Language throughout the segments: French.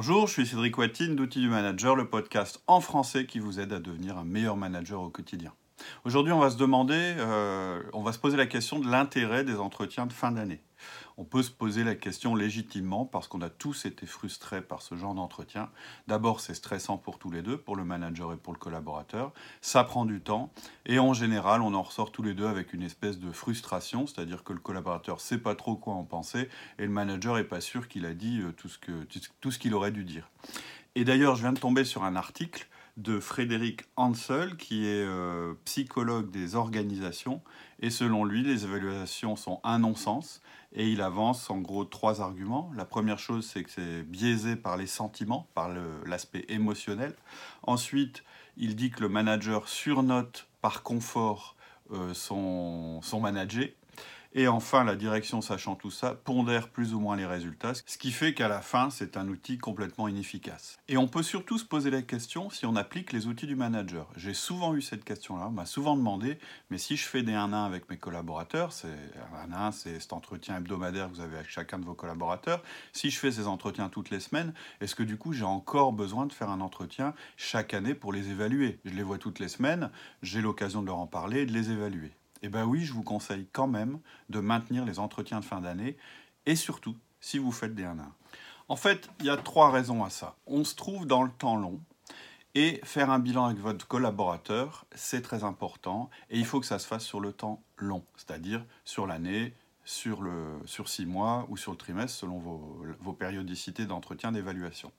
Bonjour, je suis Cédric Watine d'Outils du Manager, le podcast en français qui vous aide à devenir un meilleur manager au quotidien. Aujourd'hui, on va se demander, euh, on va se poser la question de l'intérêt des entretiens de fin d'année. On peut se poser la question légitimement parce qu'on a tous été frustrés par ce genre d'entretien. D'abord, c'est stressant pour tous les deux, pour le manager et pour le collaborateur. Ça prend du temps et en général, on en ressort tous les deux avec une espèce de frustration, c'est-à-dire que le collaborateur ne sait pas trop quoi en penser et le manager n'est pas sûr qu'il a dit euh, tout ce, que, tout ce qu'il aurait dû dire. Et d'ailleurs, je viens de tomber sur un article de Frédéric Hansel, qui est euh, psychologue des organisations. Et selon lui, les évaluations sont un non-sens. Et il avance en gros trois arguments. La première chose, c'est que c'est biaisé par les sentiments, par l'aspect émotionnel. Ensuite, il dit que le manager surnote par confort euh, son, son manager. Et enfin, la direction, sachant tout ça, pondère plus ou moins les résultats, ce qui fait qu'à la fin, c'est un outil complètement inefficace. Et on peut surtout se poser la question si on applique les outils du manager. J'ai souvent eu cette question-là, on m'a souvent demandé, mais si je fais des 1-1 avec mes collaborateurs, c'est un 1 c'est cet entretien hebdomadaire que vous avez avec chacun de vos collaborateurs, si je fais ces entretiens toutes les semaines, est-ce que du coup j'ai encore besoin de faire un entretien chaque année pour les évaluer? Je les vois toutes les semaines, j'ai l'occasion de leur en parler et de les évaluer. Eh bien oui, je vous conseille quand même de maintenir les entretiens de fin d'année, et surtout si vous faites des 1 1. En fait, il y a trois raisons à ça. On se trouve dans le temps long, et faire un bilan avec votre collaborateur, c'est très important, et il faut que ça se fasse sur le temps long, c'est-à-dire sur l'année, sur, le, sur six mois ou sur le trimestre selon vos, vos périodicités d'entretien d'évaluation.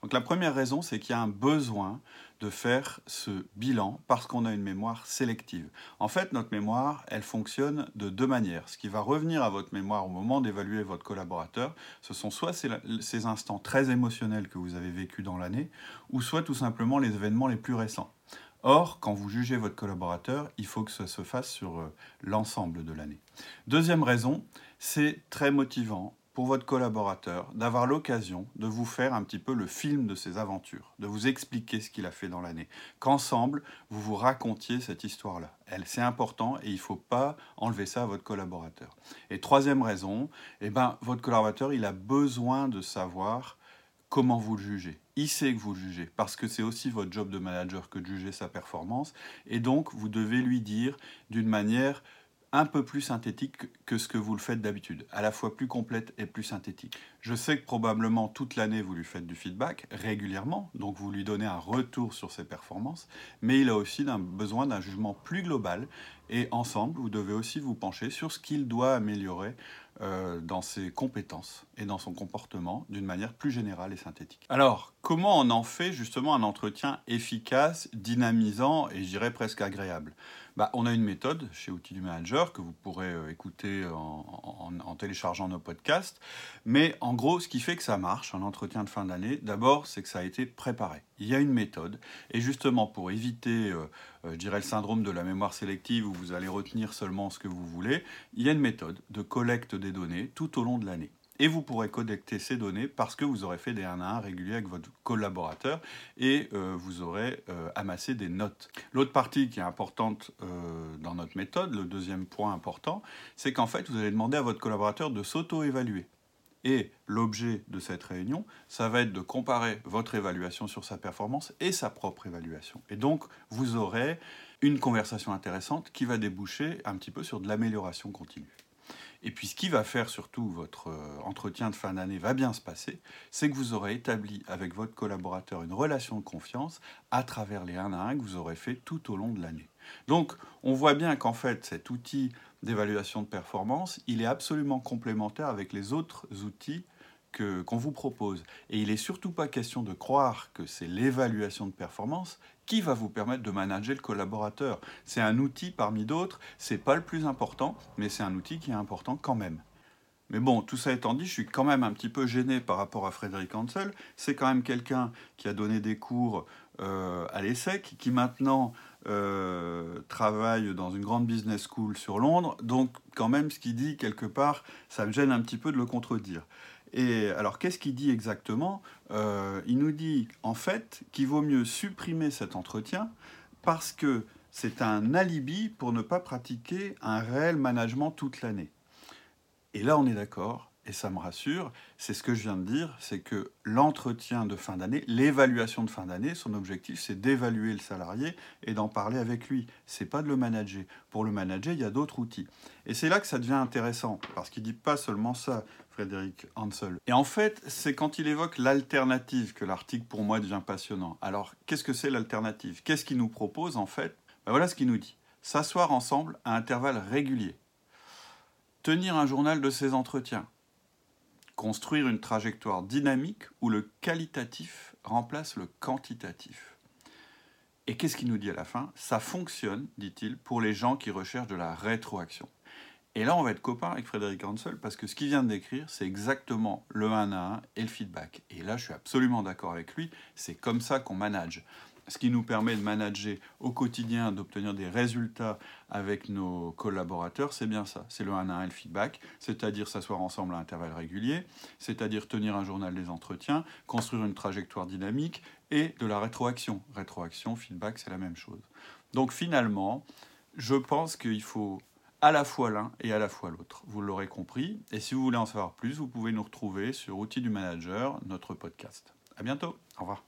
Donc la première raison, c'est qu'il y a un besoin de faire ce bilan parce qu'on a une mémoire sélective. En fait, notre mémoire, elle fonctionne de deux manières. Ce qui va revenir à votre mémoire au moment d'évaluer votre collaborateur, ce sont soit ces, instants très émotionnels que vous avez vécus dans l'année, ou soit tout simplement les événements les plus récents. Or, quand vous jugez votre collaborateur, il faut que ça se fasse sur euh, l'ensemble de l'année. Deuxième raison, c'est très motivant pour votre collaborateur d'avoir l'occasion de vous faire un petit peu le film de ses aventures, de vous expliquer ce qu'il a fait dans l'année, qu'ensemble, vous vous racontiez cette histoire-là. Elle, c'est important et il ne faut pas enlever ça à votre collaborateur. Et troisième raison, eh ben, votre collaborateur, il a besoin de savoir comment vous le jugez. Il sait que vous le jugez, parce que c'est aussi votre job de manager que de juger sa performance, et donc vous devez lui dire d'une manière un peu plus synthétique que ce que vous le faites d'habitude, à la fois plus complète et plus synthétique. Je sais que probablement toute l'année vous lui faites du feedback régulièrement, donc vous lui donnez un retour sur ses performances, mais il a aussi besoin d'un jugement plus global et ensemble vous devez aussi vous pencher sur ce qu'il doit améliorer euh, dans ses compétences et dans son comportement d'une manière plus générale et synthétique. Alors, comment on en fait justement un entretien efficace, dynamisant et je dirais presque agréable? Bah, On a une méthode chez Outils du Manager que vous pourrez euh, écouter en, téléchargeant nos podcasts. Mais en gros, ce qui fait que ça marche, un entretien de fin d'année, d'abord, c'est que ça a été préparé. Il y a une méthode. Et justement, pour éviter, euh, je dirais, le syndrome de la mémoire sélective où vous allez retenir seulement ce que vous voulez, il y a une méthode de collecte des données tout au long de l'année. Et vous pourrez collecter ces données parce que vous aurez fait des 1 à 1 réguliers avec votre collaborateur et euh, vous aurez euh, amassé des notes. L'autre partie qui est importante euh, dans notre méthode, le deuxième point important, c'est qu'en fait, vous allez demander à votre collaborateur de s'auto-évaluer. Et l'objet de cette réunion, ça va être de comparer votre évaluation sur sa performance et sa propre évaluation. Et donc, vous aurez une conversation intéressante qui va déboucher un petit peu sur de l'amélioration continue. Et puis ce qui va faire surtout votre euh, entretien de fin d'année va bien se passer, c'est que vous aurez établi avec votre collaborateur une relation de confiance à travers les 1 à 1 que vous aurez fait tout au long de l'année. Donc on voit bien qu'en fait cet outil d'évaluation de performance, il est absolument complémentaire avec les autres outils qu'on vous propose. Et il n'est surtout pas question de croire que c'est l'évaluation de performance qui va vous permettre de manager le collaborateur. C'est un outil parmi d'autres, c'est pas le plus important, mais c'est un outil qui est important quand même. Mais bon, tout ça étant dit, je suis quand même un petit peu gêné par rapport à Frédéric Hansel. C'est quand même quelqu'un qui a donné des cours euh, à l'ESSEC, qui maintenant euh, travaille dans une grande business school sur Londres. Donc quand même, ce qu'il dit, quelque part, ça me gêne un petit peu de le contredire. Et alors, qu'est-ce qu'il dit exactement? Euh, Il nous dit en fait qu'il vaut mieux supprimer cet entretien parce que c'est un alibi pour ne pas pratiquer un réel management toute l'année. Et là, on est d'accord. Et ça me rassure, c'est ce que je viens de dire, c'est que l'entretien de fin d'année, l'évaluation de fin d'année, son objectif, c'est d'évaluer le salarié et d'en parler avec lui. C'est pas de le manager. Pour le manager, il y a d'autres outils. Et c'est là que ça devient intéressant, parce qu'il dit pas seulement ça, Frédéric Hansel. Et en fait, c'est quand il évoque l'alternative que l'article pour moi devient passionnant. Alors, qu'est-ce que c'est l'alternative? Qu'est-ce qu'il nous propose en fait? Ben Voilà ce qu'il nous dit. S'asseoir ensemble à intervalles réguliers. Tenir un journal de ses entretiens construire une trajectoire dynamique où le qualitatif remplace le quantitatif. Et qu'est-ce qu'il nous dit à la fin? Ça fonctionne, dit-il, pour les gens qui recherchent de la rétroaction. Et là, on va être copains avec Frédéric Hansel parce que ce qu'il vient de décrire, c'est exactement le 1 à 1 et le feedback. Et là, je suis absolument d'accord avec lui, c'est comme ça qu'on manage ce qui nous permet de manager au quotidien, d'obtenir des résultats avec nos collaborateurs, c'est bien ça. C'est le 1 à 1 et le feedback, c'est-à-dire s'asseoir ensemble à intervalles réguliers, c'est-à-dire tenir un journal des entretiens, construire une trajectoire dynamique et de la rétroaction. Rétroaction, feedback, c'est la même chose. Donc finalement, je pense qu'il faut à la fois l'un et à la fois l'autre. Vous l'aurez compris. Et si vous voulez en savoir plus, vous pouvez nous retrouver sur Outils du Manager, notre podcast. À bientôt. Au revoir.